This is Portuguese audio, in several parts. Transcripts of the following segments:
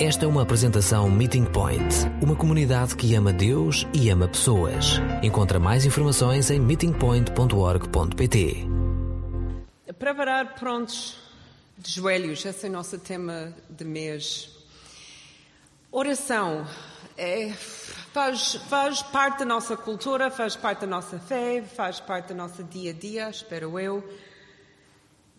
Esta é uma apresentação Meeting Point, uma comunidade que ama Deus e ama pessoas. Encontra mais informações em meetingpoint.org.pt. Preparar prontos de joelhos, esse é o nosso tema de mês. Oração é, faz, faz parte da nossa cultura, faz parte da nossa fé, faz parte do nosso dia a dia, espero eu.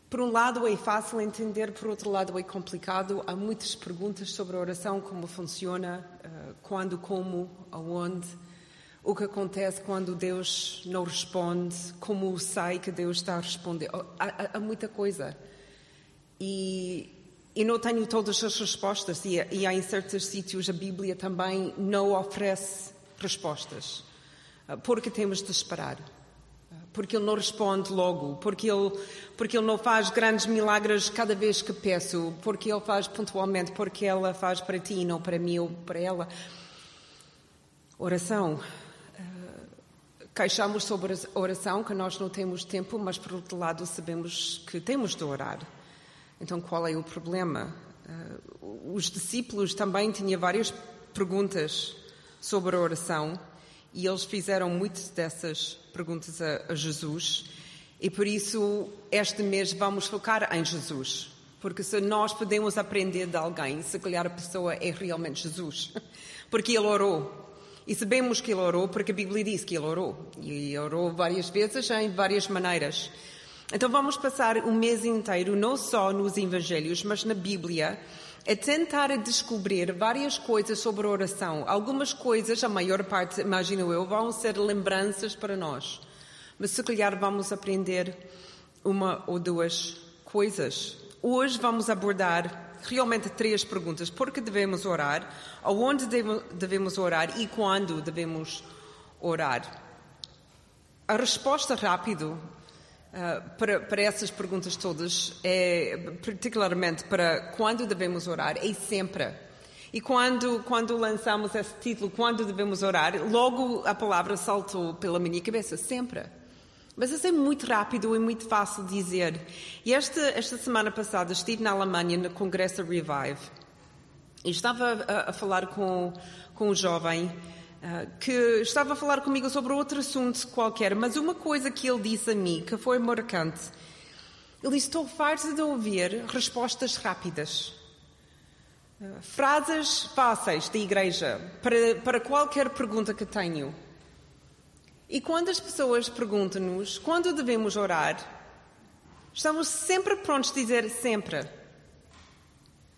Por um lado é fácil entender, por outro lado é complicado. Há muitas perguntas sobre a oração, como funciona, eh, quando, como, aonde, o que acontece quando Deus não responde, como sai que Deus está a responder. Oh, há, há, muita coisa. E, e, não tenho todas as respostas, e, e há em certos sítios a Bíblia também não oferece respostas, eh, porque temos de esperar porque Ele não responde logo, porque ele, porque ele não faz grandes milagres cada vez que peço, porque Ele faz pontualmente, porque ela faz para ti não para mim ou para ela. Oração. Eh, queixamos sobre a oração, que nós não temos tempo, mas por outro lado sabemos que temos de orar. Então qual é o problema? Eh, os discípulos também tinham várias perguntas sobre a oração e eles fizeram muitas dessas perguntas a, a Jesus. E por isso, este mês vamos focar em Jesus. Porque se nós podemos aprender de alguém, se calhar a pessoa é realmente Jesus. Porque ele orou. E sabemos que ele orou porque a Bíblia diz que ele orou. E orou várias vezes, em várias maneiras. Então vamos passar o mês inteiro, não só nos Evangelhos, mas na Bíblia, é tentar descobrir várias coisas sobre a oração. Algumas coisas, a maior parte, imagino eu, vão ser lembranças para nós. Mas se calhar vamos aprender uma ou duas coisas. Hoje vamos abordar realmente três perguntas. Por que devemos orar? Aonde devemos orar? E quando devemos orar? A resposta rápida Uh, para, para, essas perguntas todas, é, particularmente para quando devemos orar, é sempre. E quando, quando lançamos esse título, quando devemos orar, logo a palavra saltou pela minha cabeça, sempre. Mas isso é muito rápido e muito fácil de dizer. E esta, esta semana passada estive na Alemanha no Congresso Revive e estava a, a falar com, com um jovem ah, que estava a falar comigo sobre outro assunto qualquer, mas uma coisa que ele disse a mim que foi marcante. Ele disse: Estou farto de ouvir respostas rápidas. Uh, frases fáceis da igreja para, para qualquer pergunta que tenho. E quando as pessoas perguntam-nos quando devemos orar, estamos sempre prontos a dizer sempre.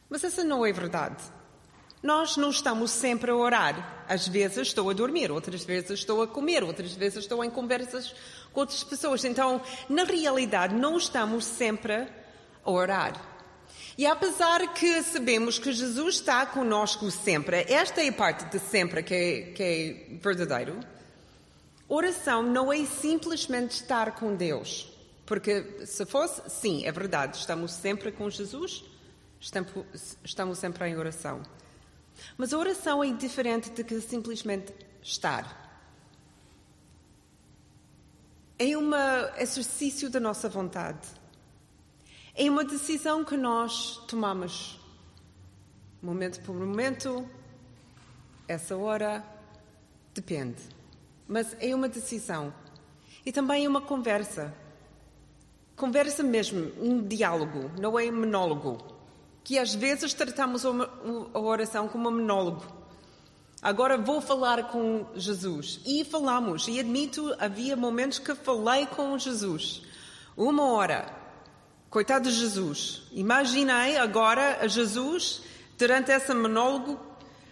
Mas essa não é verdade. Nós não estamos sempre a orar. Às vezes estou a dormir, outras vezes estou a comer, outras vezes estou em conversas com outras pessoas. Então, na realidade, não estamos sempre a orar. E apesar que sabemos que Jesus está conosco sempre, esta é a parte de sempre que é, que é verdadeiro. Oração não é simplesmente estar com Deus. Porque se fosse, sim, é verdade, estamos sempre com Jesus, estamos sempre em oração. Mas a oração é diferente de que simplesmente estar. É um exercício da nossa vontade. É uma decisão que nós tomamos, momento por momento, essa hora, depende. Mas é uma decisão. E também é uma conversa. Conversa mesmo, um diálogo, não é um monólogo que às vezes tratamos a oração como um monólogo. Agora vou falar com Jesus. E falamos, e admito, havia momentos que falei com Jesus. Uma hora. Coitado de Jesus. Imaginei agora a Jesus, durante esse monólogo,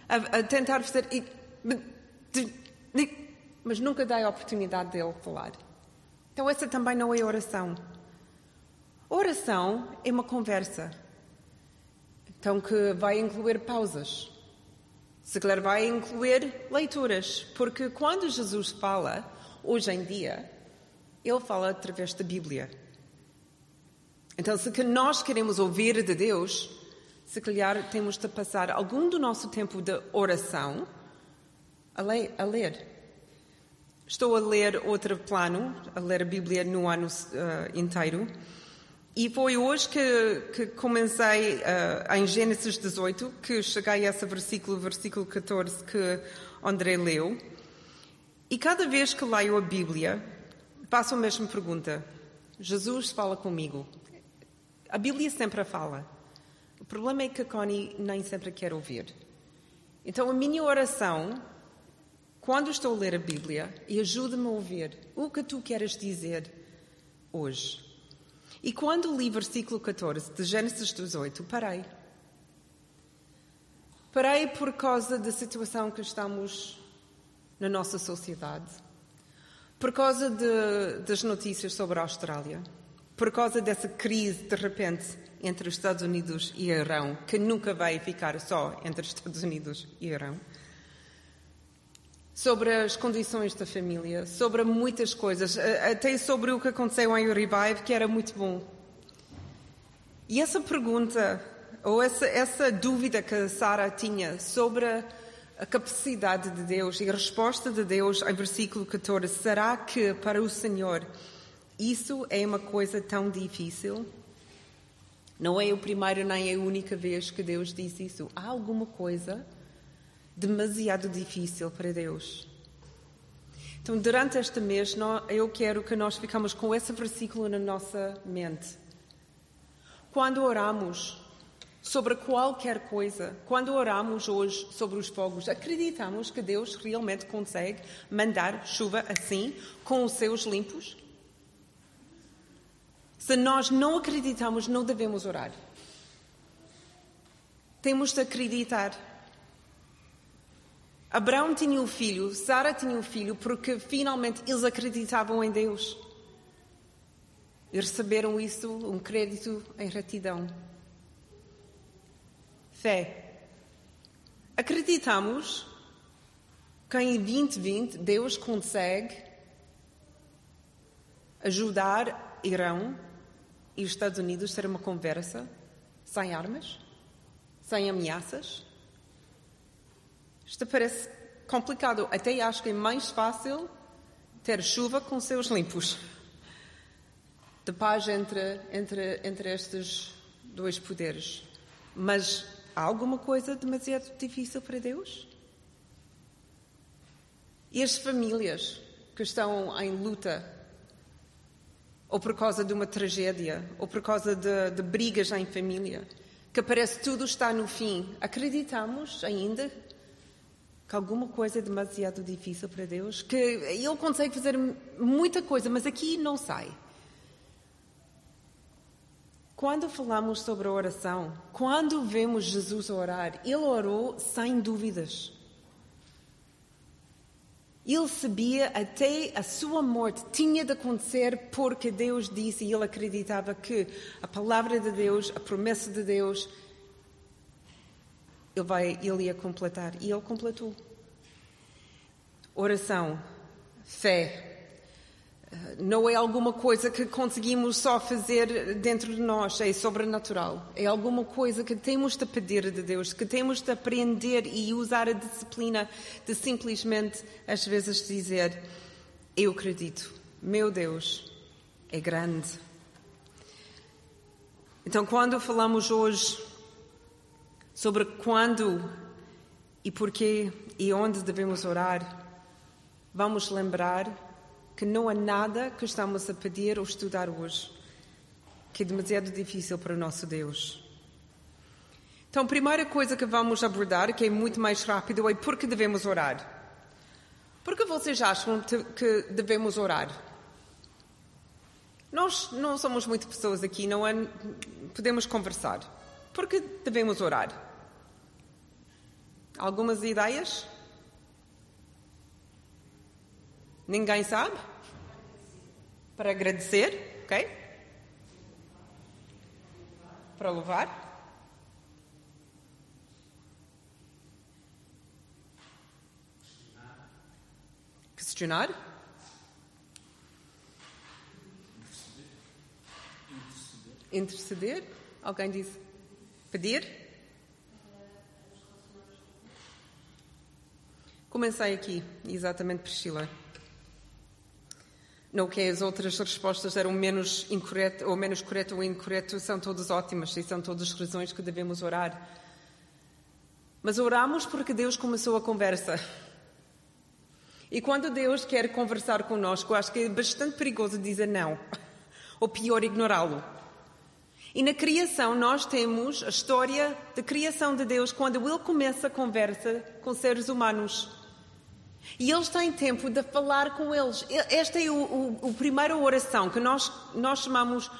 a, a tentar fazer. Mas nunca dei a oportunidade dele falar. Então, essa também não é oração. Oração é uma conversa. Então, que vai incluir pausas. Se calhar vai incluir leituras, porque quando Jesus fala, hoje em dia, ele fala através da Bíblia. Então, se que nós queremos ouvir de Deus, se calhar temos de passar algum do nosso tempo de oração a, a ler. Estou a ler outro plano, a ler a Bíblia no ano uh, inteiro. E foi hoje que, que comecei uh, em Gênesis 18, que cheguei a esse versículo, versículo 14, que André leu. E cada vez que leio a Bíblia, faço a mesma pergunta: Jesus fala comigo. A Bíblia sempre fala. O problema é que a Connie nem sempre quer ouvir. Então, a minha oração, quando estou a ler a Bíblia, e ajuda-me a ouvir o que tu queres dizer hoje. E quando li versículo 14 de Gênesis 18, parei. Parei por causa da situação que estamos na nossa sociedade, por causa de, das notícias sobre a Austrália, por causa dessa crise de repente entre os Estados Unidos e Irão, que nunca vai ficar só entre os Estados Unidos e Irão sobre as condições da família, sobre muitas coisas, até sobre o que aconteceu em Revive, que era muito bom. E essa pergunta, ou essa, essa dúvida que a Sara tinha sobre a capacidade de Deus e a resposta de Deus em versículo 14, será que para o Senhor isso é uma coisa tão difícil? Não é o primeiro nem a única vez que Deus diz isso. Há alguma coisa demasiado difícil para Deus. Então, durante este mês, eu quero que nós ficamos com esse versículo na nossa mente. Quando oramos sobre qualquer coisa, quando oramos hoje sobre os fogos, acreditamos que Deus realmente consegue mandar chuva assim, com os seus limpos? Se nós não acreditamos, não devemos orar. Temos de acreditar. Abraão tinha um filho, Sara tinha um filho, porque finalmente eles acreditavam em Deus. E receberam isso, um crédito em retidão. Fé. Acreditamos que em 2020 Deus consegue ajudar Irão e os Estados Unidos a ter uma conversa sem armas, sem ameaças? Isto parece complicado. Até acho que é mais fácil ter chuva com seus limpos. De paz entre, entre, entre estes dois poderes. Mas há alguma coisa demasiado difícil para Deus? E as famílias que estão em luta, ou por causa de uma tragédia, ou por causa de, de brigas em família, que parece tudo está no fim, acreditamos ainda que alguma coisa é demasiado difícil para Deus, que Ele consegue fazer muita coisa, mas aqui não sai. Quando falamos sobre a oração, quando vemos Jesus orar, Ele orou sem dúvidas. Ele sabia até a sua morte tinha de acontecer porque Deus disse e ele acreditava que a palavra de Deus, a promessa de Deus, ele, vai, ele ia completar. E ele completou. Oração, fé. Não é alguma coisa que conseguimos só fazer dentro de nós, é sobrenatural. É alguma coisa que temos de pedir de Deus, que temos de aprender e usar a disciplina de simplesmente, às vezes, dizer: Eu acredito, meu Deus é grande. Então, quando falamos hoje sobre quando e porquê e onde devemos orar, vamos lembrar que não há nada que estamos a pedir ou estudar hoje que é demasiado difícil para o nosso Deus. Então, a primeira coisa que vamos abordar, que é muito mais rápido, é por que devemos orar. Por que vocês acham que devemos orar? Nós não somos muitas pessoas aqui, não é? Podemos conversar. Por que devemos orar? Algumas ideias? Ninguém sabe? Para agradecer, ok? Para louvar? Questionar? Interceder? Alguém disse? Pedir? Comecei aqui, exatamente Priscila. Não que as outras respostas eram menos incorreto ou menos correto ou incorreto, são todas ótimas e são todas razões que devemos orar. Mas oramos porque Deus começou a conversa. E quando Deus quer conversar conosco, acho que é bastante perigoso dizer não, ou pior, ignorá-lo. E na criação nós temos a história da criação de Deus quando Ele começa a conversa com seres humanos. E eles têm tempo de falar com eles. Esta é a primeira oração que nós, nós chamamos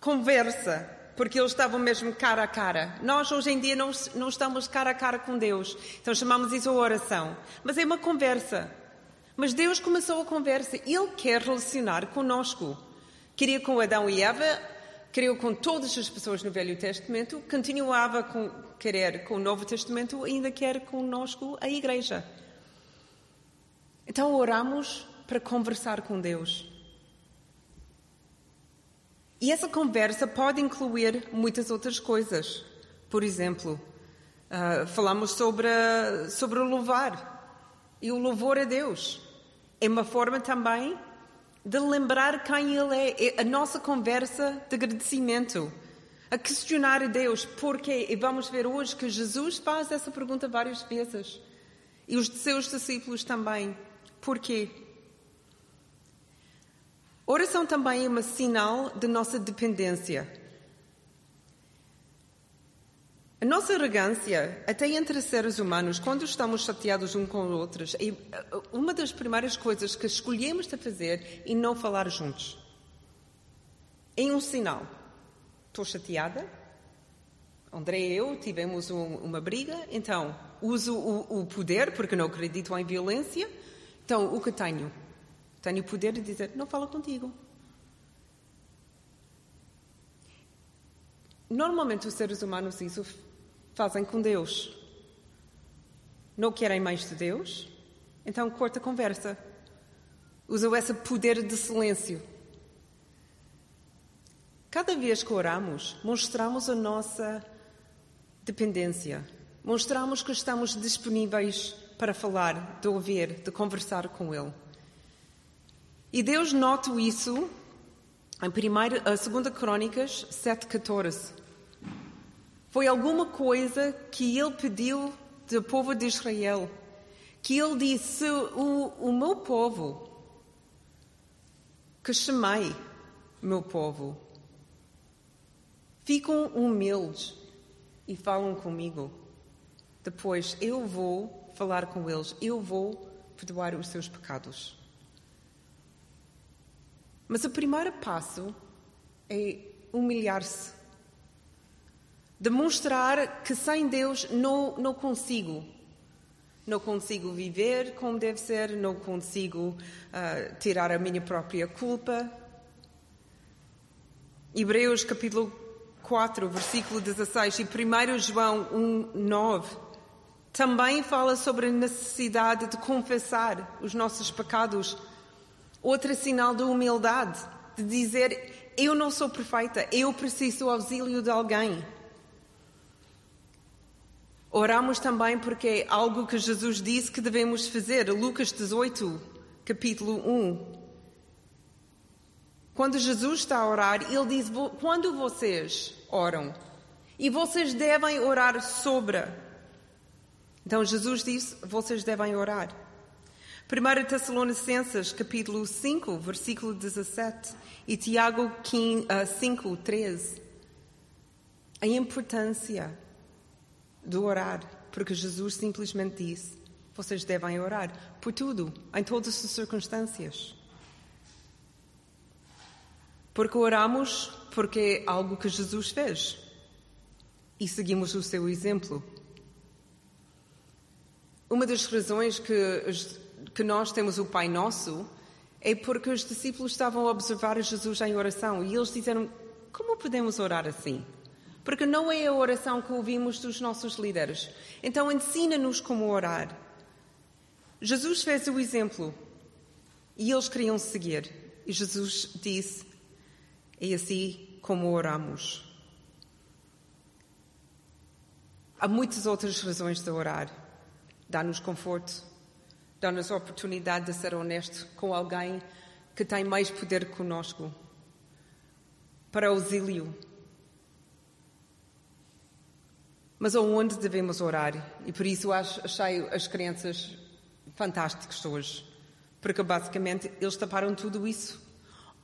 conversa, porque eles estavam mesmo cara a cara. Nós hoje em dia não, não estamos cara a cara com Deus, então chamamos isso oração. Mas é uma conversa. Mas Deus começou a conversa. Ele quer relacionar conosco. Queria com Adão e Eva, queria com todas as pessoas no Velho Testamento, continuava a querer com o Novo Testamento, ainda quer conosco a Igreja. Então oramos para conversar com Deus. E essa conversa pode incluir muitas outras coisas. Por exemplo, uh, falamos sobre, sobre o louvar e o louvor a Deus. É uma forma também de lembrar quem Ele é. é a nossa conversa de agradecimento. A questionar a Deus porquê. E vamos ver hoje que Jesus faz essa pergunta várias vezes. E os seus discípulos também. Porquê? Oração também é um sinal de nossa dependência. A nossa arrogância, até entre seres humanos, quando estamos chateados uns com os outros, é uma das primeiras coisas que escolhemos de fazer é não falar juntos. É um sinal. Estou chateada. André e eu tivemos um, uma briga, então uso o, o poder, porque não acredito em violência, então, o que tenho? Tenho o poder de dizer: não falo contigo. Normalmente, os seres humanos isso fazem com Deus. Não querem mais de Deus, então corta a conversa. Usam esse poder de silêncio. Cada vez que oramos, mostramos a nossa dependência. Mostramos que estamos disponíveis para falar, de ouvir, de conversar com Ele. E Deus nota isso em 2 Crônicas 7,14. Foi alguma coisa que Ele pediu do povo de Israel, que Ele disse: O, o meu povo, que chamei meu povo, ficam humildes e falam comigo. Depois eu vou falar com eles: Eu vou perdoar os seus pecados. Mas o primeiro passo é humilhar-se. Demonstrar que sem Deus não, não consigo. Não consigo viver como deve ser, não consigo uh, tirar a minha própria culpa. Hebreus capítulo 4, versículo 16 e 1 João 1, 9 também fala sobre a necessidade de confessar os nossos pecados. Outro sinal de humildade, de dizer: Eu não sou perfeita, eu preciso do auxílio de alguém. Oramos também porque é algo que Jesus disse que devemos fazer. Lucas 18, capítulo 1. Quando Jesus está a orar, ele diz: Quando vocês oram, e vocês devem orar sobre então Jesus disse: vocês devem orar. 1 Tessalonicenses, capítulo 5, versículo 17, e Tiago 5, 13. A importância do orar, porque Jesus simplesmente disse: vocês devem orar por tudo, em todas as circunstâncias. Porque oramos porque é algo que Jesus fez e seguimos o seu exemplo. Uma das razões que, que nós temos o Pai Nosso é porque os discípulos estavam a observar Jesus em oração e eles disseram: Como podemos orar assim? Porque não é a oração que ouvimos dos nossos líderes. Então ensina-nos como orar. Jesus fez o exemplo e eles queriam seguir. E Jesus disse: É assim como oramos. Há muitas outras razões de orar dá-nos conforto, dá-nos a oportunidade de ser honesto com alguém que tem mais poder conosco para auxílio. Mas aonde devemos orar? E por isso achei as crianças fantásticas hoje. Porque basicamente eles taparam tudo isso.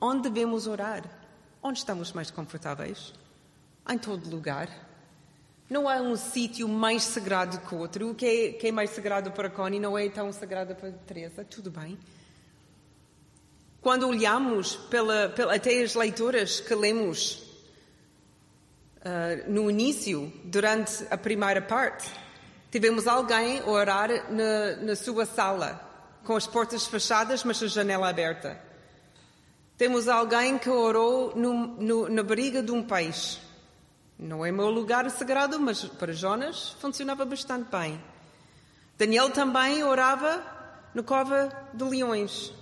Onde devemos orar? Onde estamos mais confortáveis? Em todo lugar. Não há um sítio mais sagrado que outro. O que é, que é mais sagrado para Connie não é tão sagrado para Teresa. Tudo bem. Quando olhamos pela, pela, até as leituras que lemos uh, no início, durante a primeira parte, tivemos alguém orar na, na sua sala, com as portas fechadas, mas a janela aberta. Temos alguém que orou no, no, na barriga de um peixe. Não é meu lugar sagrado, mas para Jonas funcionava bastante bem. Daniel também orava na cova de leões.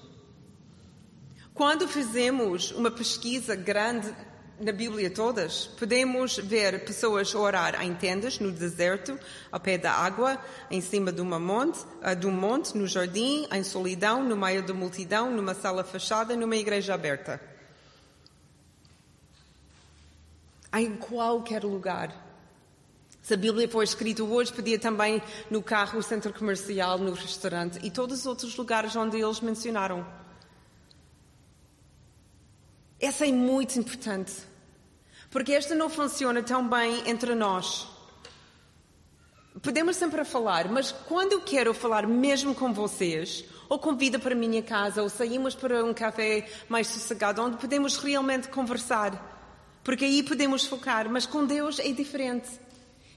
Quando fizemos uma pesquisa grande na Bíblia todas, podemos ver pessoas orar em tendas no deserto, ao pé da água, em cima de, uma monte, ah, de um monte, no jardim, em solidão, no meio da multidão, numa sala fechada, numa igreja aberta. Em qualquer lugar. Se a Bíblia for escrita hoje, podia também no carro, no centro comercial, no restaurante e todos os outros lugares onde eles mencionaram. Essa é muito importante. Porque esta não funciona tão bem entre nós. Podemos sempre falar, mas quando eu quero falar mesmo com vocês, ou convida para a minha casa, ou saímos para um café mais sossegado, onde podemos realmente conversar. Porque aí podemos focar, mas com Deus é diferente.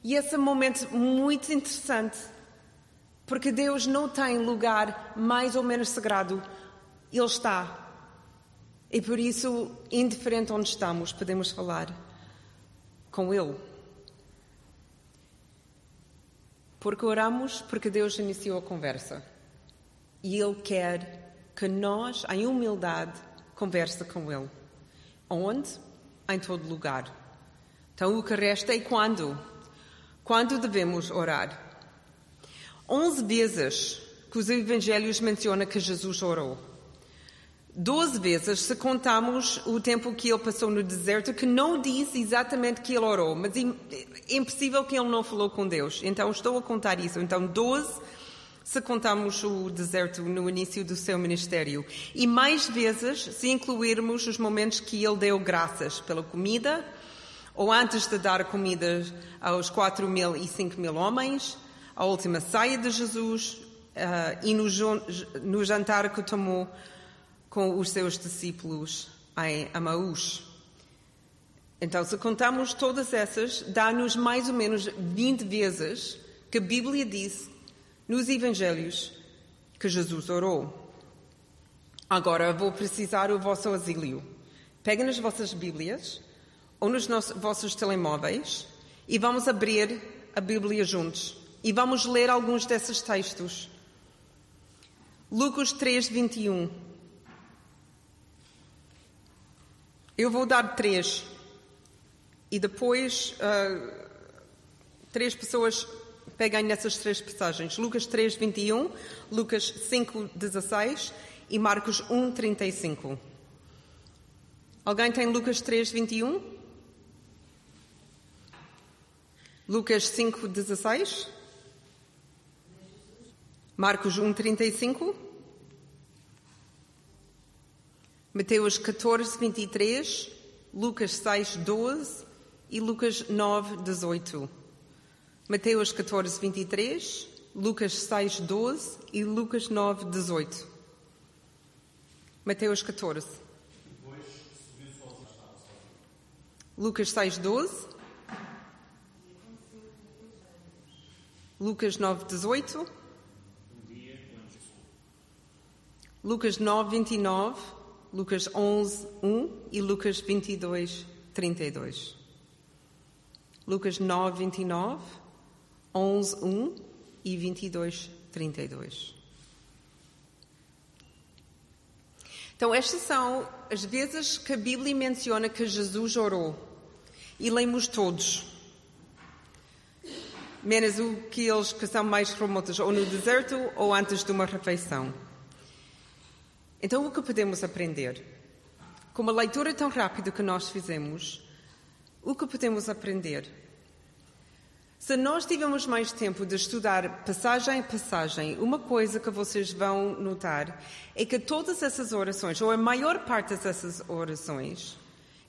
E esse é um momento muito interessante. Porque Deus não tem lugar mais ou menos sagrado. Ele está e por isso, indiferente onde estamos, podemos falar com Ele. Porque oramos porque Deus iniciou a conversa. E Ele quer que nós, em humildade, converse com Ele. Onde? Em todo lugar. Então o que resta é quando? Quando devemos orar? Onze vezes que os evangelhos mencionam que Jesus orou. Doze vezes, se contamos o tempo que ele passou no deserto, que não diz exatamente que ele orou, mas é impossível que ele não falou com Deus. Então estou a contar isso. Então, doze, se contamos o deserto no início do seu ministério. E mais vezes, se incluirmos os momentos que ele deu graças pela comida, ou antes de dar comida aos quatro mil e cinco mil homens, a última saia de Jesus, uh, e no, no jantar que tomou com os seus discípulos em Amaús. Então, se contamos todas essas, dá-nos mais ou menos 20 vezes que a Bíblia diz nos Evangelhos que Jesus orou. Agora vou precisar do vosso auxílio. Peguem nas vossas Bíblias ou nos nossos, vossos telemóveis e vamos abrir a Bíblia juntos. E vamos ler alguns desses textos. Lucas 3, 21. Eu vou dar três. E depois uh, três pessoas peguem nessas três passagens. Lucas 3, 21, Lucas 5, 16 e Marcos 1, 35. Alguém tem Lucas 3, 21? Lucas 5, 16? Marcos 1, 35? Mateus 14, 23, Lucas 6, 12 e Lucas 9, 18. Mateus 14, 23, Lucas 6, 12 e Lucas 9, 18. Mateus 14. Lucas 6, 12. Lucas 9, 18. Lucas 9, 29. Lucas 11, 1 e Lucas 22, 32. Lucas 9, 29, 11, 1 e 22, 32. Então, estas são as vezes que a Bíblia menciona que Jesus orou. E lemos todos. Menos aqueles que são mais remotos, ou no deserto ou antes de uma refeição. Então, o que podemos aprender? Com uma leitura tão rápida que nós fizemos, o que podemos aprender? Se nós tivermos mais tempo de estudar passagem a passagem, uma coisa que vocês vão notar é que todas essas orações, ou a maior parte dessas orações,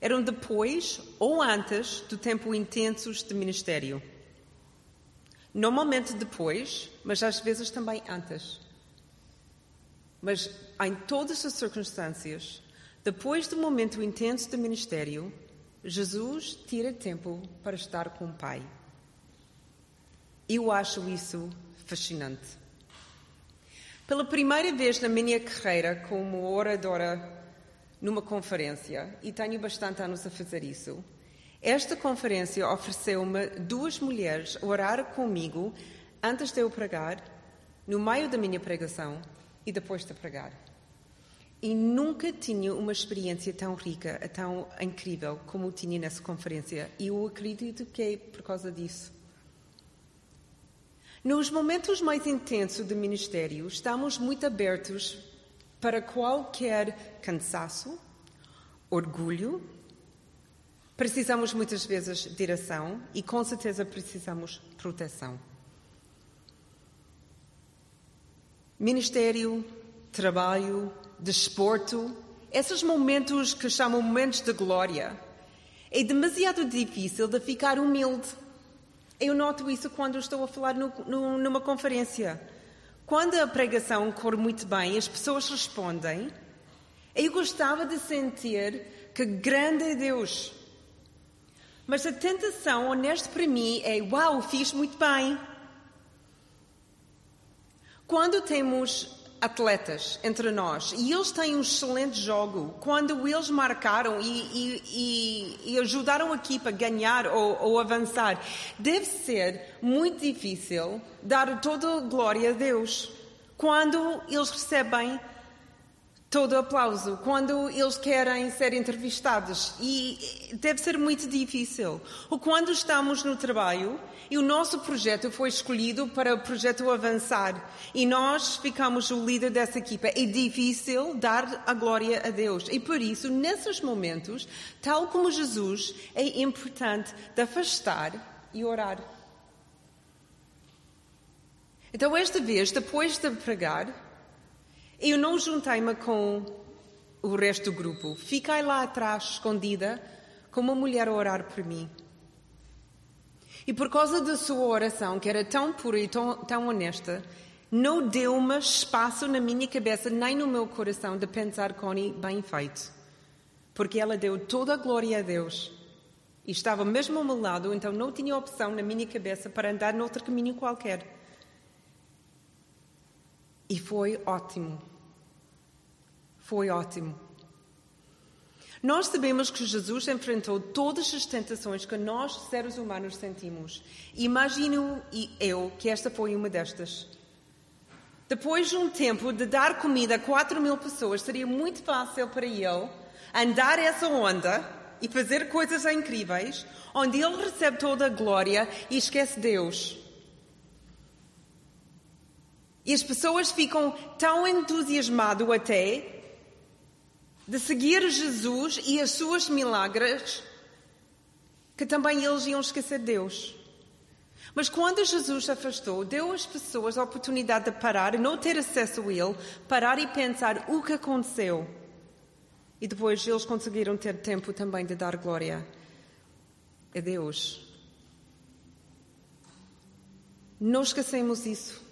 eram depois ou antes do tempo intenso de ministério. Normalmente depois, mas às vezes também antes. Mas em todas as circunstâncias, depois do momento intenso do ministério, Jesus tira tempo para estar com o Pai. Eu acho isso fascinante. Pela primeira vez na minha carreira como oradora numa conferência, e tenho bastante anos a fazer isso, esta conferência ofereceu-me duas mulheres a orar comigo antes de eu pregar, no meio da minha pregação e depois de pregar. E nunca tinha uma experiência tão rica, tão incrível como tinha nessa conferência. E eu acredito que é por causa disso. Nos momentos mais intensos do ministério, estamos muito abertos para qualquer cansaço, orgulho. Precisamos muitas vezes de direção e com certeza precisamos proteção. Ministério, trabalho, desporto, esses momentos que chamam momentos de glória, é demasiado difícil de ficar humilde. Eu noto isso quando estou a falar no, no, numa conferência. Quando a pregação corre muito bem, as pessoas respondem. Eu gostava de sentir que grande é Deus. Mas a tentação, honesto para mim, é: uau, fiz muito bem. Quando temos atletas entre nós e eles têm um excelente jogo, quando eles marcaram e, e, e, ajudaram a equipa a ganhar ou, ou, avançar, deve ser muito difícil dar toda a glória a Deus. Quando eles recebem todo aplauso quando eles querem ser entrevistados e deve ser muito difícil. Ou quando estamos no trabalho e o nosso projeto foi escolhido para o projeto avançar e nós ficamos o líder dessa equipa, é difícil dar a glória a Deus. E por isso, nesses momentos, tal como Jesus, é importante de afastar e orar. Então, esta vez, depois de pregar, eu não juntei-me com o resto do grupo. Fiquei lá atrás, escondida, com uma mulher a orar por mim. E por causa da sua oração, que era tão pura e tão, tão honesta, não deu-me espaço na minha cabeça nem no meu coração de pensar, Connie, bem feito. Porque ela deu toda a glória a Deus. E estava mesmo ao meu lado, então não tinha opção na minha cabeça para andar noutro caminho qualquer. E foi ótimo. Foi ótimo. Nós sabemos que Jesus enfrentou todas as tentações que nós, seres humanos, sentimos. Imagino eu que esta foi uma destas. Depois de um tempo de dar comida a 4 mil pessoas, seria muito fácil para ele andar essa onda e fazer coisas incríveis, onde ele recebe toda a glória e esquece Deus. E as pessoas ficam tão entusiasmadas até de seguir Jesus e as suas milagres que também eles iam esquecer Deus. Mas quando Jesus se afastou, deu às pessoas a oportunidade de parar, não ter acesso a Ele, parar e pensar o que aconteceu. E depois eles conseguiram ter tempo também de dar glória a Deus. Não esquecemos isso.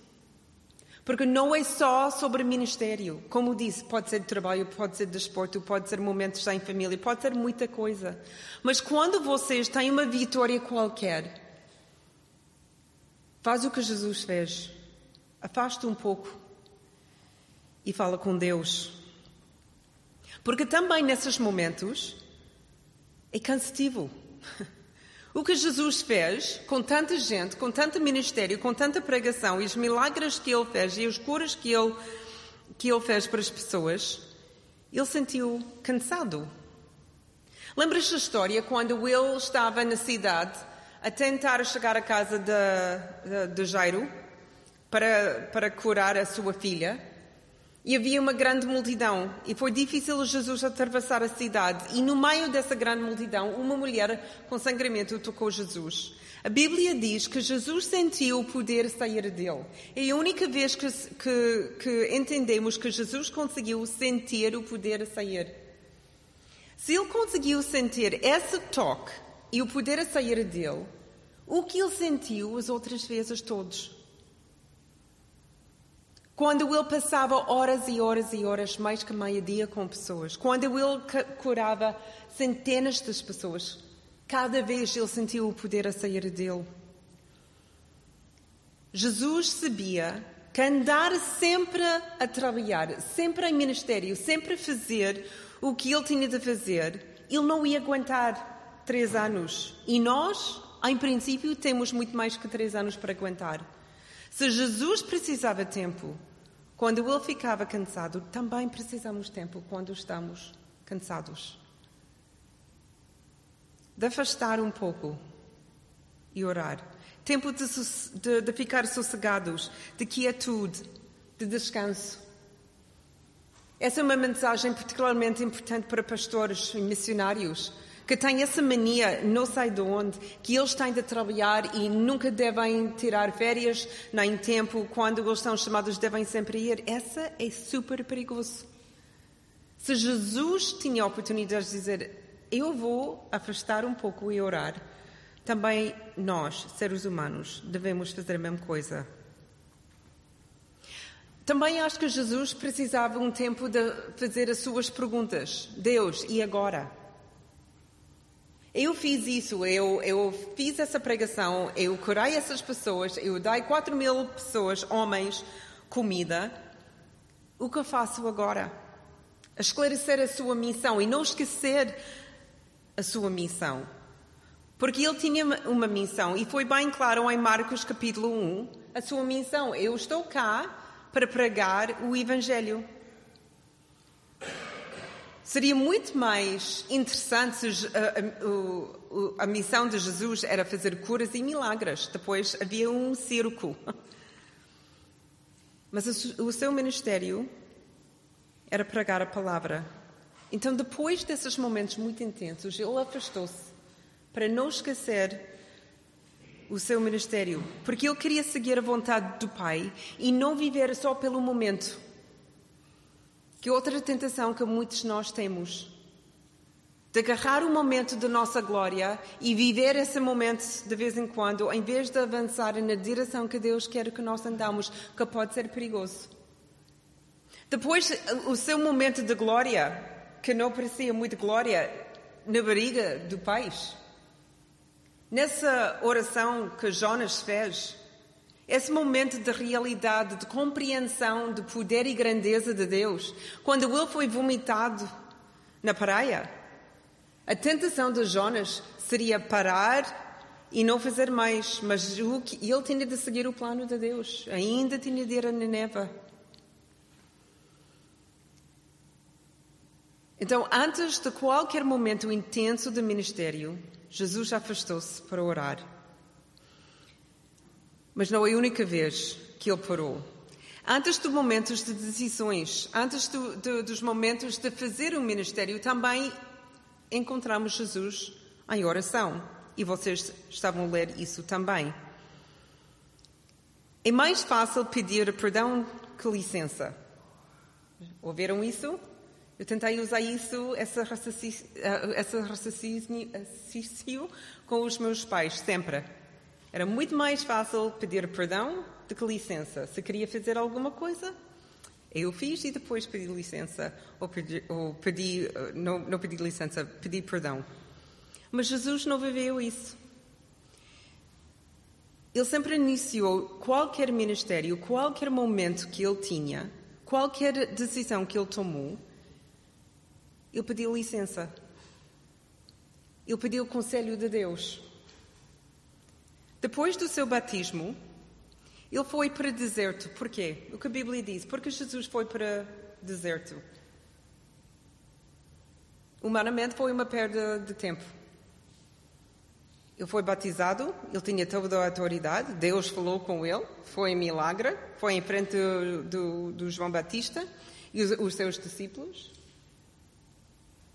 Porque não é só sobre ministério. Como disse, pode ser de trabalho, pode ser de desporto, pode ser momentos em família, pode ser muita coisa. Mas quando vocês têm uma vitória qualquer, faz o que Jesus fez. Afasta um pouco e fala com Deus. Porque também nesses momentos é cansativo. O que Jesus fez com tanta gente, com tanto ministério, com tanta pregação e os milagres que ele fez e os curas que ele, que ele fez para as pessoas, ele sentiu cansado. Lembras da história quando ele estava na cidade a tentar chegar à casa de, de, de Jairo para, para curar a sua filha? E havia uma grande multidão, e foi difícil Jesus atravessar a cidade. E no meio dessa grande multidão, uma mulher com sangramento tocou Jesus. A Bíblia diz que Jesus sentiu o poder sair dele. É a única vez que, que, que entendemos que Jesus conseguiu sentir o poder sair. Se ele conseguiu sentir esse toque e o poder sair dele, o que ele sentiu as outras vezes todos? Quando ele passava horas e horas e horas, mais que meia-dia, com pessoas. Quando ele curava centenas de pessoas. Cada vez ele sentiu o poder a sair dele. Jesus sabia que andar sempre a trabalhar, sempre em ministério, sempre a fazer o que ele tinha de fazer, ele não ia aguentar três anos. E nós, em princípio, temos muito mais que três anos para aguentar. Se Jesus precisava tempo, quando ele ficava cansado, também precisamos tempo quando estamos cansados. De afastar um pouco e orar. Tempo de, de, de ficar sossegados, de quietude, de descanso. Essa é uma mensagem particularmente importante para pastores e missionários que têm essa mania, não sei de onde, que eles têm de trabalhar e nunca devem tirar férias, nem tempo, quando eles são chamados devem sempre ir. Essa é super perigoso. Se Jesus tinha a oportunidade de dizer, eu vou afastar um pouco e orar, também nós, seres humanos, devemos fazer a mesma coisa. Também acho que Jesus precisava um tempo de fazer as suas perguntas. Deus, e agora? Eu fiz isso, eu, eu fiz essa pregação, eu curei essas pessoas, eu dei 4 mil pessoas, homens, comida. O que eu faço agora? Esclarecer a sua missão e não esquecer a sua missão. Porque ele tinha uma missão e foi bem claro em Marcos capítulo 1 a sua missão. Eu estou cá para pregar o Evangelho. Seria muito mais interessante se a, a, a, missão de Jesus era fazer curas e milagres. Depois havia um circo. Mas o seu ministério era pregar a palavra. Então, depois desses momentos muito intensos, ele afastou-se para não esquecer o seu ministério, porque ele queria seguir a vontade do Pai e não viver só pelo momento. Que outra tentação que muitos de nós temos de agarrar o momento da nossa glória e viver esse momento de vez em quando, em vez de avançar na direção que Deus quer que nós andamos, que pode ser perigoso. Depois, o seu momento de glória, que não parecia muito glória, na barriga do peixe. Nessa oração que Jonas fez, esse momento de realidade, de compreensão do poder e grandeza de Deus, quando ele foi vomitado na praia, a tentação de Jonas seria parar e não fazer mais, mas ele tinha de seguir o plano de Deus, ainda tinha de ir a Nineva. Então, antes de qualquer momento intenso de ministério, Jesus afastou-se para orar. Mas não é a única vez que ele parou. Antes dos momentos de decisões, antes do, do, dos momentos de fazer o um ministério, também encontramos Jesus em oração. E vocês estavam a ler isso também. É mais fácil pedir perdão que licença. Ouviram isso? Eu tentei usar isso, esse raciocínio, raciocínio com os meus pais, sempre. Era muito mais fácil pedir perdão do que licença. Se queria fazer alguma coisa, eu fiz e depois pedi licença, ou pedi, ou pedi não, não pedi licença, pedi perdão. Mas Jesus não viveu isso. Ele sempre iniciou qualquer ministério, qualquer momento que ele tinha, qualquer decisão que ele tomou, ele pediu licença. Ele pediu o conselho de Deus. Depois do seu batismo, ele foi para o deserto. Por quê? O que a Bíblia diz? Porque Jesus foi para o deserto. Humanamente foi uma perda de tempo. Ele foi batizado, ele tinha toda a autoridade, Deus falou com ele, foi um milagre, foi em frente do, do João Batista. e os, os seus discípulos?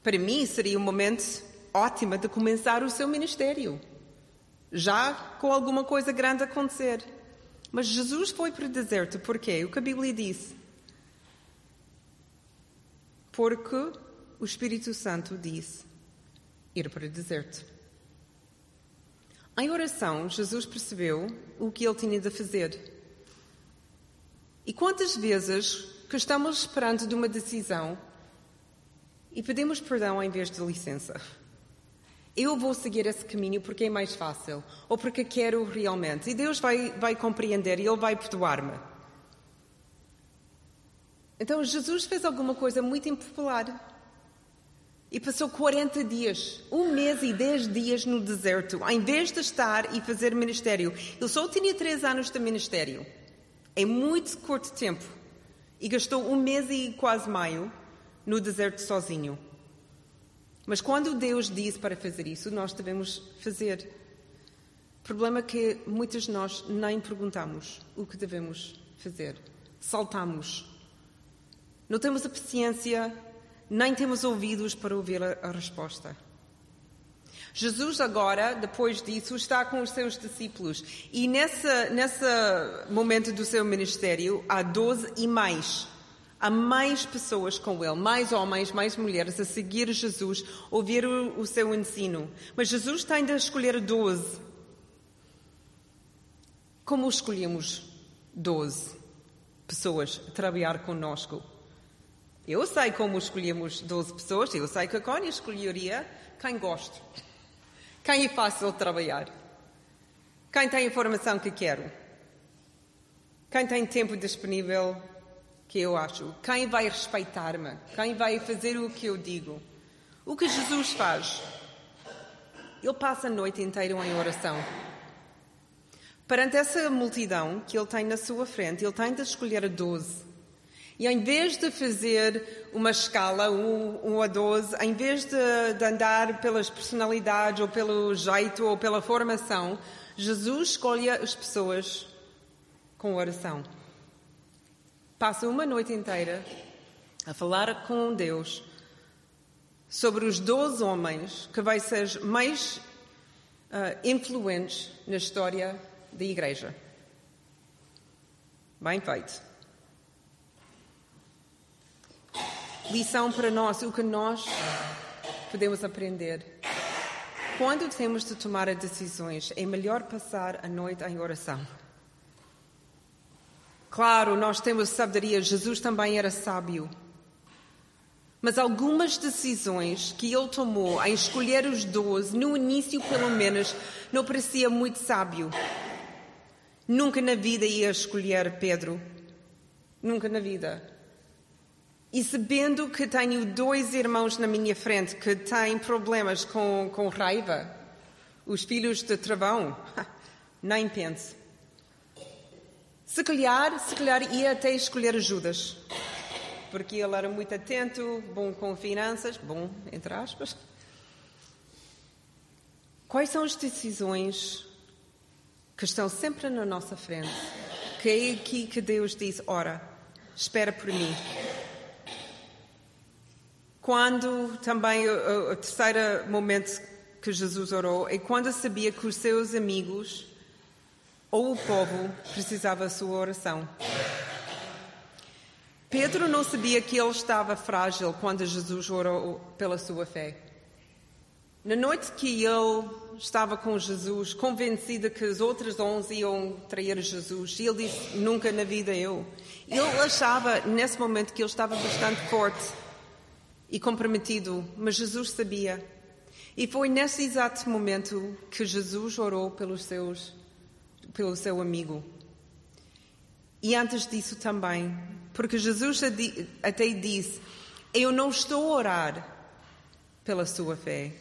Para mim, seria um momento ótimo de começar o seu ministério, já com alguma coisa grande acontecer. Mas Jesus foi para o deserto, por quê? O que a Bíblia diz? Porque o Espírito Santo disse ir para o deserto. Em oração, Jesus percebeu o que ele tinha de fazer. E quantas vezes que estamos esperando de uma decisão e pedimos perdão em vez de licença? Eu vou seguir esse caminho porque é mais fácil ou porque quero realmente. E Deus vai, vai compreender e Ele vai perdoar-me. Então Jesus fez alguma coisa muito impopular. E passou 40 dias, um mês e 10 dias no deserto, em vez de estar e fazer ministério. Ele só tinha 3 anos de ministério, em muito curto tempo. E gastou um mês e quase meio no deserto sozinho. Mas quando Deus diz para fazer isso, nós devemos fazer. Problema é que muitos de nós nem perguntamos o que devemos fazer. Saltamos. Não temos a paciência nem temos ouvidos para ouvir a, resposta. Jesus agora, depois disso, está com os seus discípulos e nesse, nesse momento do seu ministério há doze e mais. Há mais pessoas com ele, mais homens, mais mulheres a seguir Jesus, ouvir o, seu ensino. Mas Jesus tem de escolher doze. Como escolhemos doze pessoas a trabalhar conosco? Eu sei como escolhemos 12 pessoas, eu sei que a Connie escolheria quem gosto, quem é fácil de trabalhar, quem tem a informação que quero, quem tem tempo disponível que eu acho, quem vai respeitar-me, quem vai fazer o que eu digo. O que Jesus faz? Ele passa a noite inteira em oração. Perante essa multidão que ele tem na sua frente, ele tem de escolher 12 e em vez de fazer uma escala, um, um a 12, em vez de, de andar pelas personalidades, ou pelo jeito, ou pela formação, Jesus escolhe as pessoas com oração. Passa uma noite inteira a falar com Deus sobre os 12 homens que vai ser mais uh, influentes na história da Igreja. Bem feito. lição para nós, o que nós podemos aprender. Quando temos de tomar decisões, é melhor passar a noite em oração. Claro, nós temos sabedoria, Jesus também era sábio. Mas algumas decisões que ele tomou em escolher os doze, no início pelo menos, não parecia muito sábio. Nunca na vida ia escolher Pedro. Nunca na vida. E sabendo que tenho dois irmãos na minha frente que têm problemas com, com raiva, os filhos de travão, nem pense. Se calhar, se calhar ia até escolher Judas, porque ele era muito atento, bom com finanças, bom, entre aspas. Quais são as decisões que estão sempre na nossa frente? Que é aqui que Deus diz: ora, espera por mim. Quando também o, o terceiro momento que Jesus orou é quando sabia que os seus amigos ou o povo precisava sua oração. Pedro não sabia que ele estava frágil quando Jesus orou pela sua fé. Na noite que ele estava com Jesus, convencido que os outros onze iam trair Jesus, ele disse: Nunca na vida eu. Ele achava, nesse momento, que ele estava bastante forte e comprometido, mas Jesus sabia. E foi nesse exato momento que Jesus orou pelos seus, pelo seu amigo. E antes disso também, porque Jesus até disse: Eu não estou a orar pela sua fé.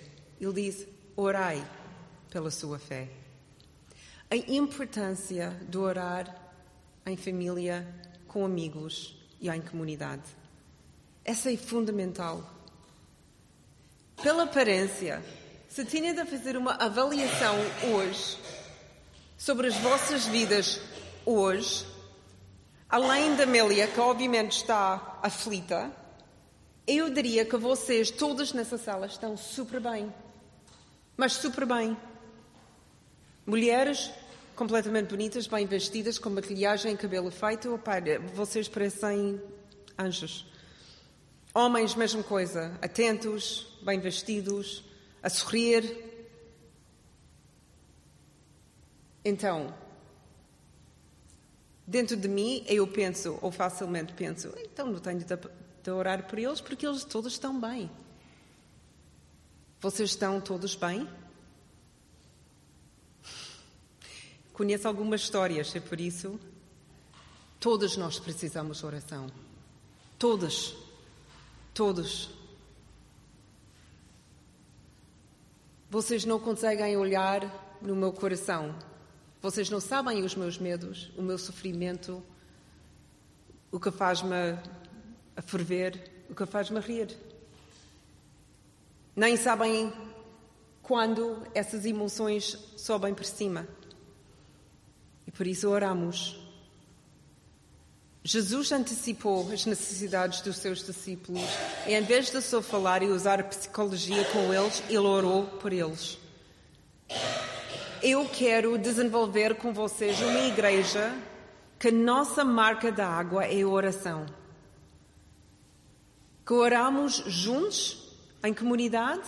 Ele diz: Orai pela sua fé. A importância de orar em família, com amigos e em comunidade. Essa é fundamental. Pela aparência, se tinha de fazer uma avaliação hoje sobre as vossas vidas hoje, além da Amélia, que obviamente está aflita, eu diria que vocês, todos nessa sala, estão super bem. Mas super bem. Mulheres completamente bonitas, bem vestidas, com maquilhagem, cabelo feito. Opa, vocês parecem anjos. Homens, mesma coisa, atentos, bem vestidos, a sorrir. Então, dentro de mim, eu penso, ou facilmente penso, então não tenho de, de orar por eles, porque eles todos estão bem. Vocês estão todos bem? Conheço algumas histórias, é por isso. Todos nós precisamos de oração. Todos. Todos. Vocês não conseguem olhar no meu coração vocês não sabem os meus medos, o meu sofrimento, o que faz-me a ferver, o que faz-me rir. Nem sabem quando essas emoções sobem por cima. E por isso oramos. Jesus antecipou as necessidades dos seus discípulos e, em vez de só falar e usar psicologia com eles, ele orou por eles eu quero desenvolver com vocês uma igreja que nossa marca da água é oração. Que oramos juntos, em comunidade,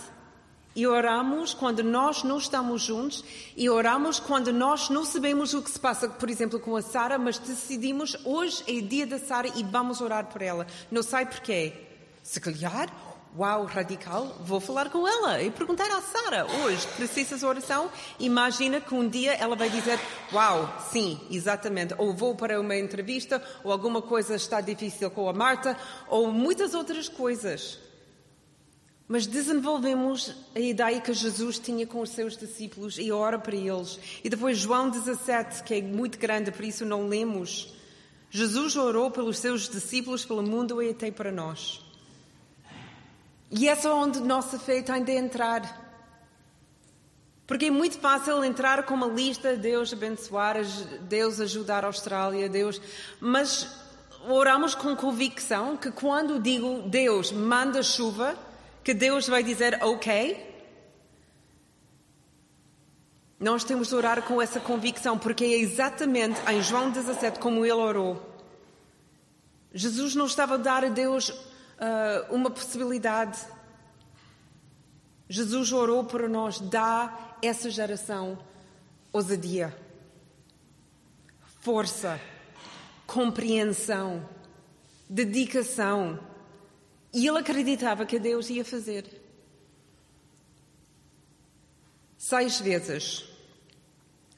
e oramos quando nós não estamos juntos, e oramos quando nós não sabemos o que se passa, por exemplo, com a Sara, mas decidimos hoje é dia da Sara e vamos orar por ela. Não sei porquê. Se calhar Uau, radical, vou falar com ela e perguntar à Sara hoje, precisas de oração? Imagina que um dia ela vai dizer, uau, sim, exatamente, ou vou para uma entrevista, ou alguma coisa está difícil com a Marta, ou muitas outras coisas. Mas desenvolvemos a ideia que Jesus tinha com os seus discípulos e ora para eles. E depois João 17, que é muito grande, por isso não lemos. Jesus orou pelos seus discípulos, pelo mundo e até para nós. E é só onde nossa fé tem de entrar. Porque é muito fácil entrar com uma lista, Deus abençoar, Deus ajudar a Austrália, Deus. Mas oramos com convicção que quando digo Deus manda chuva, que Deus vai dizer ok. Nós temos de orar com essa convicção, porque é exatamente em João 17 como ele orou. Jesus não estava a dar a Deus uh, uma possibilidade. Jesus orou para nós, dá essa geração ousadia, força, compreensão, dedicação. E ele acreditava que Deus ia fazer. Seis vezes,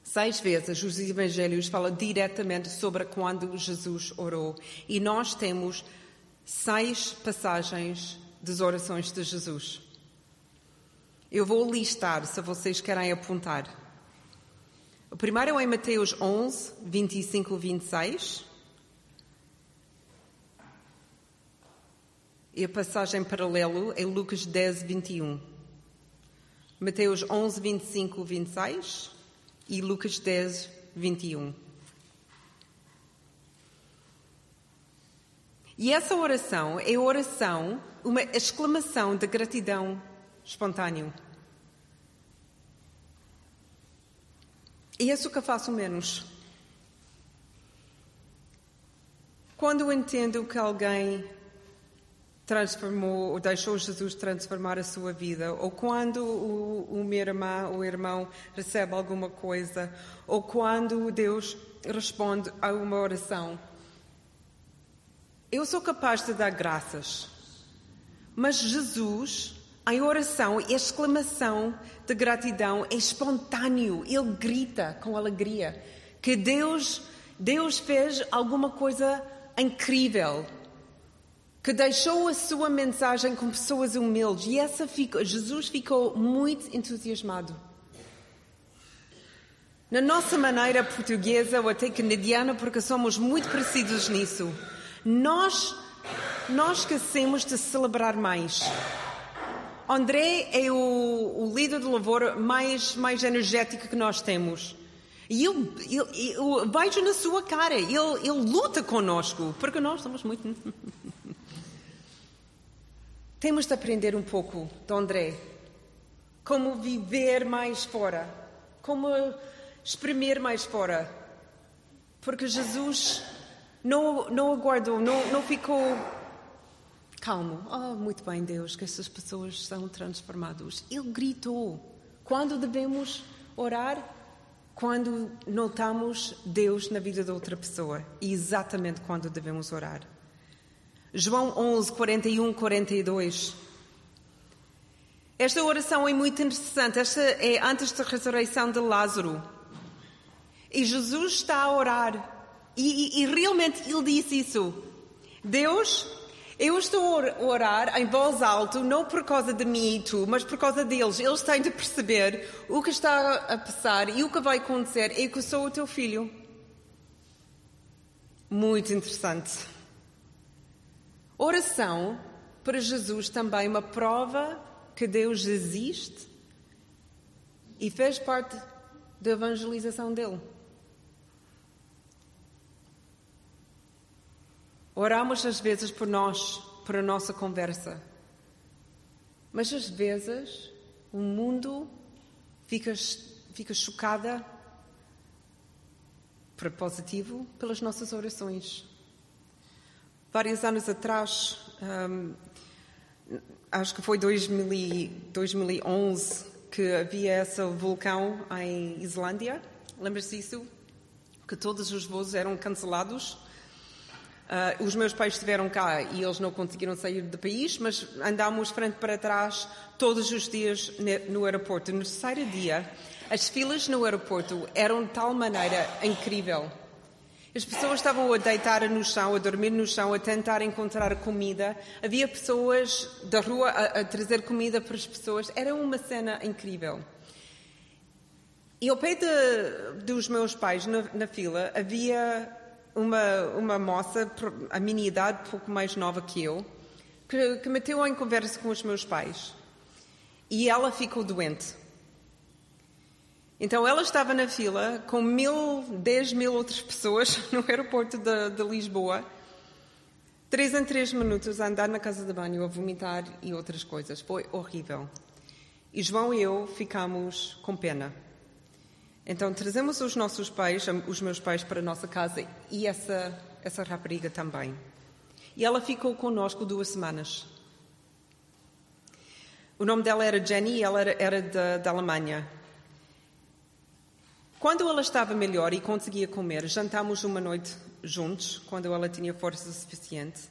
seis vezes os evangelhos falam diretamente sobre quando Jesus orou. E nós temos seis passagens das orações de Jesus. Eu vou listar, se vocês querem apontar. O primeiro é em Mateus 11, 25 e 26. E a passagem paralelo é Lucas 10, 21. Mateus 11, 25 e 26 e Lucas 10, 21. E essa oração é oração, uma exclamação de gratidão espontâneo. E é isso que eu faço menos. Quando eu entendo que alguém transformou ou deixou Jesus transformar a sua vida, ou quando o, o meu irmão irmão recebe alguma coisa, ou quando Deus responde a uma oração, eu sou capaz de dar graças. Mas Jesus, em oração e exclamação de gratidão, é espontâneo. Ele grita com alegria que Deus, Deus fez alguma coisa incrível. Que deixou a sua mensagem com pessoas humildes. E essa ficou, Jesus ficou muito entusiasmado. Na nossa maneira portuguesa ou até canadiana, porque somos muito parecidos nisso, nós, nós esquecemos de celebrar mais. André é o, o líder de louvor mais, mais energético que nós temos. E eu, eu, eu vejo na sua cara, ele, ele luta conosco, porque nós somos muito. Temos de aprender um pouco de André. Como viver mais fora. Como exprimir mais fora. Porque Jesus não, não aguardou, não, não ficou calmo. Oh, muito bem, Deus, que essas pessoas são transformadas. Ele gritou. Quando devemos orar? quando notamos Deus na vida de outra pessoa e exatamente quando devemos orar. João 11, 41, 42. Esta oração é muito interessante. Esta é antes da ressurreição de Lázaro. E Jesus está a orar. E, e, e realmente ele disse isso. Deus, eu estou a orar em voz alta, não por causa de mim e tu, mas por causa deles. Eles têm de perceber o que está a passar e o que vai acontecer é que eu sou o teu filho. Muito interessante. Oração para Jesus também uma prova que Deus existe e fez parte da evangelização dele. Oramos às vezes por nós, por a nossa conversa. Mas às vezes o mundo fica, fica chocada, para positivo, pelas nossas orações. Vários anos atrás, um, acho que foi 2000, 2011, que havia esse vulcão em Islândia. Lembra-se disso? Que todos os voos eram cancelados Uh, os meus pais estiveram cá e eles não conseguiram sair do país, mas andámos frente para trás todos os dias no aeroporto. No terceiro dia, as filas no aeroporto eram de tal maneira incrível. As pessoas estavam a deitar no chão, a dormir no chão, a tentar encontrar comida. Havia pessoas da rua a, a trazer comida para as pessoas. Era uma cena incrível. E ao pé de, dos meus pais, na, na fila, havia uma, uma moça, a minha idade, pouco mais nova que eu, que, que meteu em conversa com os meus pais. E ela ficou doente. Então ela estava na fila com mil, dez mil outras pessoas no aeroporto de, de Lisboa, três em três minutos a andar na casa de banho, a vomitar e outras coisas. Foi horrível. E João e eu ficamos com pena. Então trazemos os nossos pais, os meus pais, para a nossa casa e essa, essa rapariga também. E ela ficou conosco duas semanas. O nome dela era Jenny e ela era, era da, da Alemanha. Quando ela estava melhor e conseguia comer, jantámos uma noite juntos, quando ela tinha força suficiente.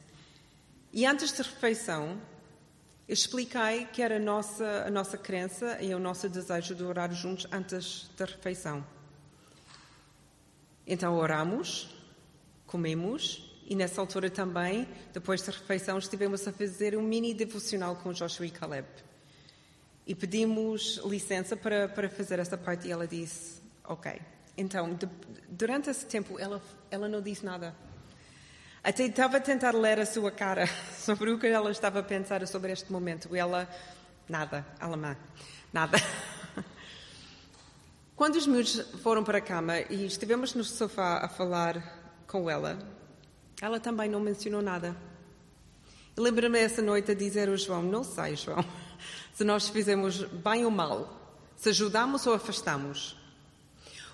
E antes da refeição, Expliquei que era a nossa, a nossa crença e o nosso desejo de orar juntos antes da refeição. Então oramos, comemos e nessa altura também, depois da refeição, estivemos a fazer um mini devocional com Joshua e Caleb. E pedimos licença para, para fazer essa parte e ela disse: Ok. Então, de, durante esse tempo, ela, ela não disse nada. Até estava a tentar ler a sua cara sobre o que ela estava a pensar sobre este momento. E ela, nada, alemã, nada. Quando os miúdos foram para a cama e estivemos no sofá a falar com ela, ela também não mencionou nada. Lembro-me essa noite a dizer ao João: Não sei, João, se nós fizemos bem ou mal, se ajudamos ou afastamos.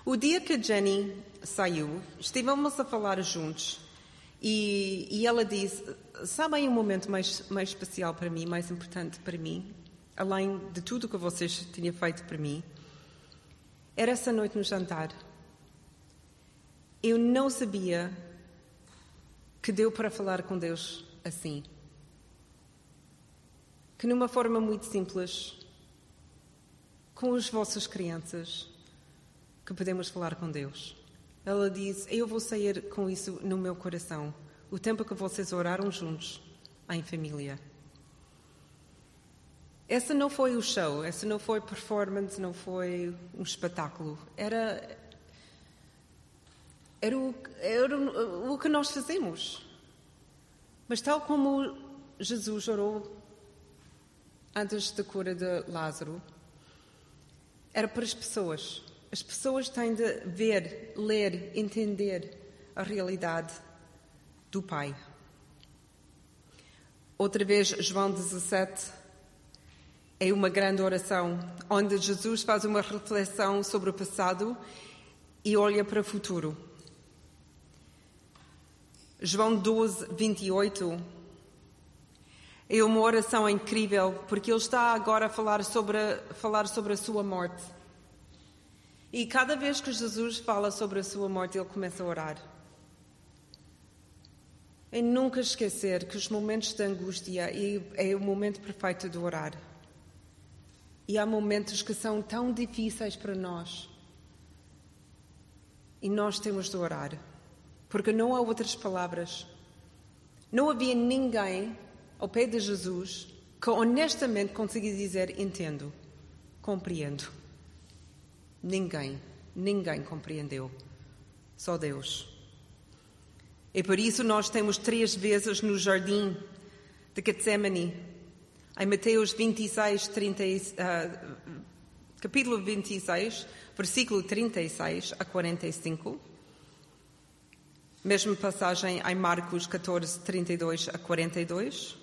O dia que a Jenny saiu, estivemos a falar juntos e, e ela disse: Sabem um momento mais, mais especial para mim, mais importante para mim, além de tudo que vocês tinham feito para mim? Era essa noite no jantar. Eu não sabia que deu para falar com Deus assim. Que numa forma muito simples, com as vossas crianças, que podemos falar com Deus. Ela diz: Eu vou sair com isso no meu coração. O tempo que vocês oraram juntos, em família. Essa não foi o show, essa não foi performance, não foi um espetáculo. Era, era, o, era o que nós fazemos. Mas, tal como Jesus orou antes da cura de Lázaro, era para as pessoas As pessoas têm de ver, ler, entender a realidade do Pai. Outra vez, João 17 é uma grande oração, onde Jesus faz uma reflexão sobre o passado e olha para o futuro. João 12, 28 é uma oração incrível, porque ele está agora a falar sobre, a falar sobre a sua morte. E cada vez que Jesus fala sobre a sua morte, ele começa a orar. É nunca esquecer que os momentos de angústia é, o momento perfeito de orar. E há momentos que são tão difíceis para nós. E nós temos de orar. Porque não há outras palavras. Não havia ninguém ao pé de Jesus que honestamente conseguia dizer: entendo, compreendo. Ninguém, ninguém compreendeu. Só Deus. E por isso nós temos três vezes no jardim de Getsemane, em Mateus 26, 30, uh, capítulo 26, versículo 36 a 45. Mesma passagem em Marcos 14, 32 a 42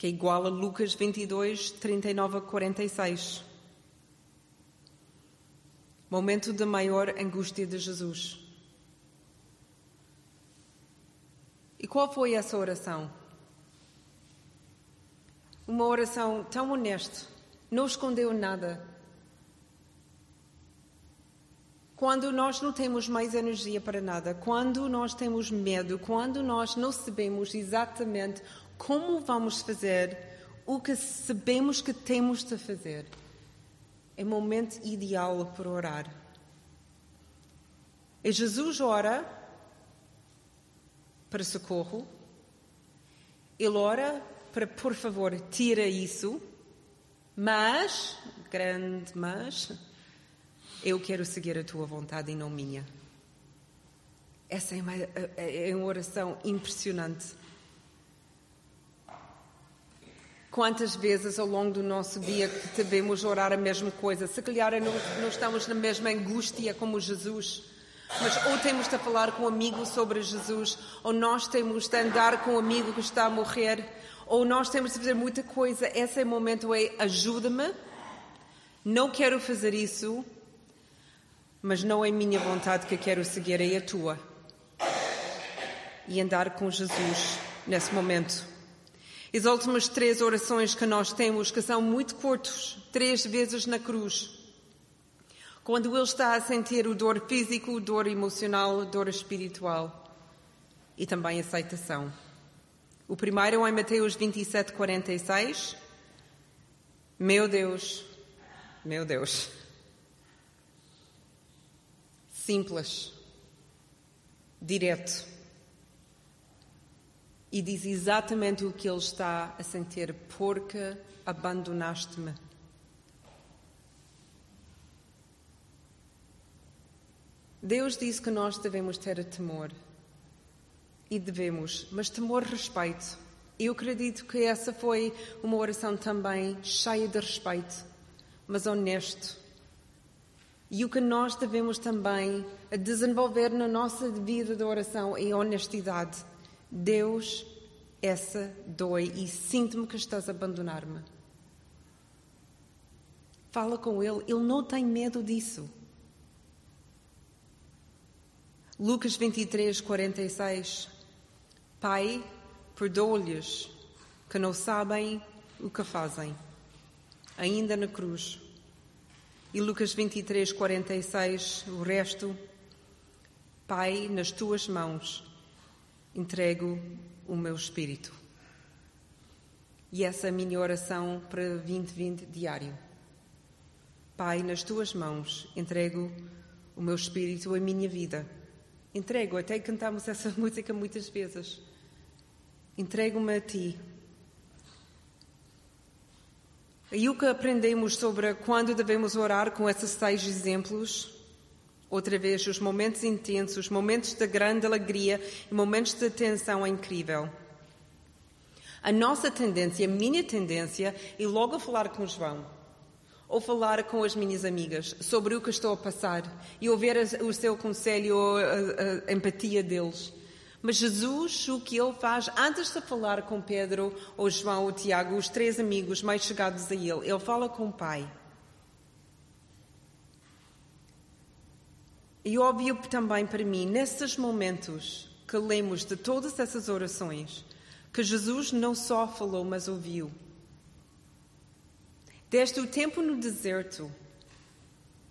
que é igual a Lucas 22, 39 a 46. Momento de maior angústia de Jesus. E qual foi essa oração? Uma oração tão honesta, não escondeu nada. Quando nós não temos mais energia para nada, quando nós temos medo, quando nós não sabemos exatamente como vamos fazer o que sabemos que temos de fazer. É momento ideal para orar. E Jesus ora para socorro. Ele ora para, por favor, tira isso. Mas, grande mas, eu quero seguir a tua vontade e não minha. Essa é uma, é uma oração impressionante. Quantas vezes ao longo do nosso dia que devemos orar a mesma coisa? Se calhar não, não estamos na mesma angústia como Jesus, mas ou temos de falar com um amigo sobre Jesus, ou nós temos de andar com um amigo que está a morrer, ou nós temos de fazer muita coisa. Esse é o momento é ajuda-me. Não quero fazer isso, mas não é minha vontade que quero seguir, é a tua. E andar com Jesus nesse momento. As últimas três orações que nós temos, que são muito curtos, três vezes na cruz. Quando ele está a sentir o dor físico, dor emocional, dor espiritual e também aceitação. O primeiro é em Mateus 27, 46. Meu Deus, meu Deus. Simples, direto e diz exatamente o que ele está a sentir: porque abandonaste-me. Deus disse que nós devemos ter temor. E devemos, mas temor, respeito. Eu acredito que essa foi uma oração também cheia de respeito, mas honesto. E o que nós devemos também desenvolver na nossa vida de oração é honestidade. Deus, essa dói e sinto-me que estás a abandonar-me. Fala com Ele, Ele não tem medo disso. Lucas 23, 46. Pai, perdoa-lhes que não sabem o que fazem. Ainda na cruz. E Lucas 23, 46, o resto. Pai, nas tuas mãos entrego o meu espírito. E essa é a minha oração para 2020 diário. Pai, nas tuas mãos entrego o meu espírito, a minha vida. Entrego, até cantamos essa música muitas vezes. Entrego-me a ti. E o que aprendemos sobre quando devemos orar com esses seis exemplos Outra vez, os momentos intensos, momentos de grande alegria e momentos de tensão incrível. A nossa tendência, a minha tendência, é logo falar com João. ou falar com as minhas amigas sobre o que estou a passar e ouvir o seu conselho ou a empatia deles. Mas Jesus, o que ele faz antes de falar com Pedro, ou João, ou Tiago, os três amigos mais chegados a ele, ele fala com o Pai. E óbvio também para mim, nesses momentos que lemos de todas essas orações, que Jesus não só falou, mas ouviu. Desde o tempo no deserto,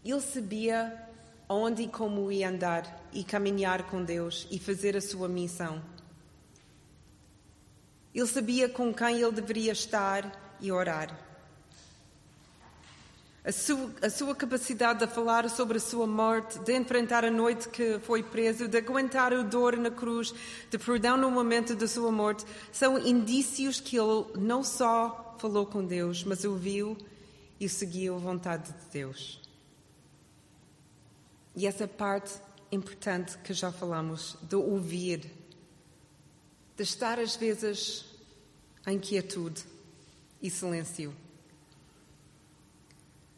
ele sabia onde e como ia andar e caminhar com Deus e fazer a sua missão. Ele sabia com quem ele deveria estar e orar. A sua, a sua, capacidade de falar sobre a sua morte, de enfrentar a noite que foi preso, de aguentar a dor na cruz, de perdão no momento da sua morte, são indícios que ele não só falou com Deus, mas ouviu e seguiu a vontade de Deus. E essa parte importante que já falamos, de ouvir, de estar às vezes em quietude e silêncio.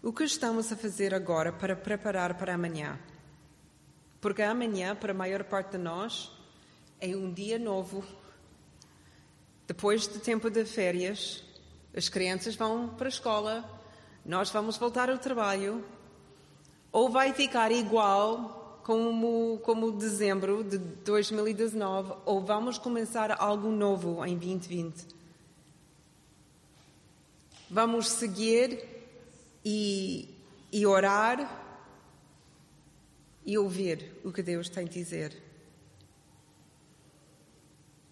O que estamos a fazer agora para preparar para amanhã? Porque amanhã, para a maior parte de nós, é um dia novo. Depois do tempo de férias, as crianças vão para a escola, nós vamos voltar ao trabalho, ou vai ficar igual como, como dezembro de 2019, ou vamos começar algo novo em 2020. Vamos seguir e, e orar e ouvir o que Deus tem a dizer.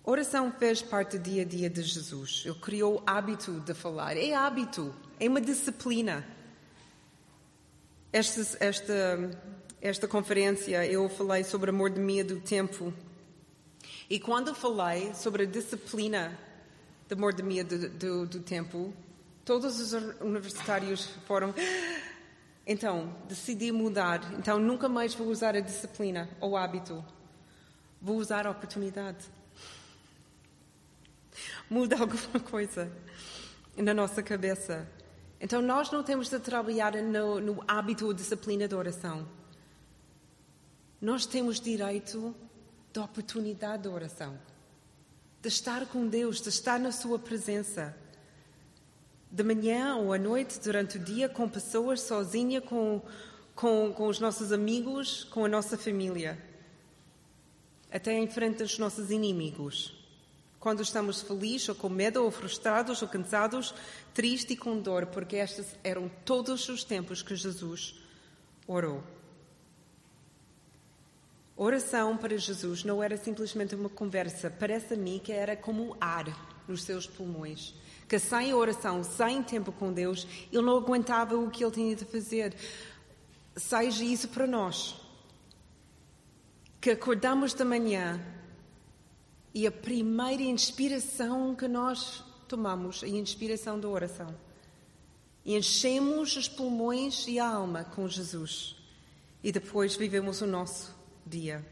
Oração fez parte do dia a dia de Jesus. Ele criou o hábito de falar. É hábito, é uma disciplina. Esta, esta, esta conferência eu falei sobre a mordomia do tempo. E quando falei sobre a disciplina da mordomia do, do, do tempo, Todos os universitários foram. Então, decidi mudar. Então, nunca mais vou usar a disciplina ou hábito. Vou usar a oportunidade. Muda alguma coisa na nossa cabeça. Então, nós não temos de trabalhar no, no hábito ou disciplina da oração. Nós temos direito da oportunidade da oração, de estar com Deus, de estar na Sua presença de manhã ou à noite, durante o dia, com pessoas, sozinha, com, com, com os nossos amigos, com a nossa família, até em frente aos nossos inimigos. Quando estamos felizes, ou com medo, ou frustrados, ou cansados, tristes e com dor, porque estes eram todos os tempos que Jesus orou. Oração para Jesus não era simplesmente uma conversa, parece a mim que era como ar nos seus pulmões que sem oração, sem tempo com Deus, ele não aguentava o que ele tinha de fazer. Seja isso para nós. Que acordamos de manhã e a primeira inspiração que nós tomamos é a inspiração da oração. Enchemos os pulmões e a alma com Jesus. E depois vivemos o nosso dia.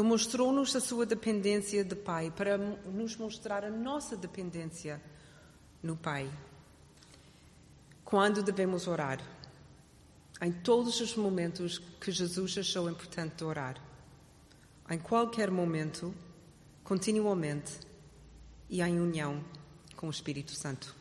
Ele mostrou-nos a sua dependência de Pai para nos mostrar a nossa dependência no Pai. Quando devemos orar? Em todos os momentos que Jesus achou importante orar. Em qualquer momento, continuamente e em união com o Espírito Santo.